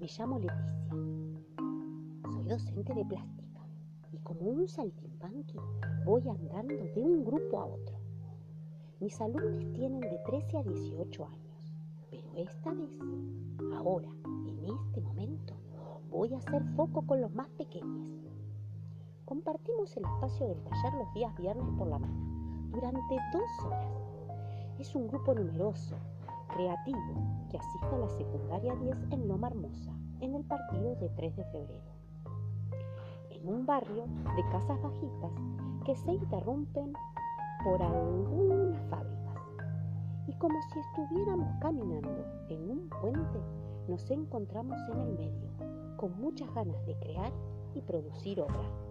Me llamo Leticia. Soy docente de plástica y como un saltimbanqui voy andando de un grupo a otro. Mis alumnos tienen de 13 a 18 años, pero esta vez, ahora, en este momento, voy a hacer foco con los más pequeños. Compartimos el espacio del taller los días viernes por la mañana, durante dos horas. Es un grupo numeroso, creativo, que asiste a la secundaria 10 en Loma Hermosa, en el partido de 3 de febrero. En un barrio de casas bajitas que se interrumpen por algunas fábricas. Y como si estuviéramos caminando en un puente, nos encontramos en el medio, con muchas ganas de crear y producir obra.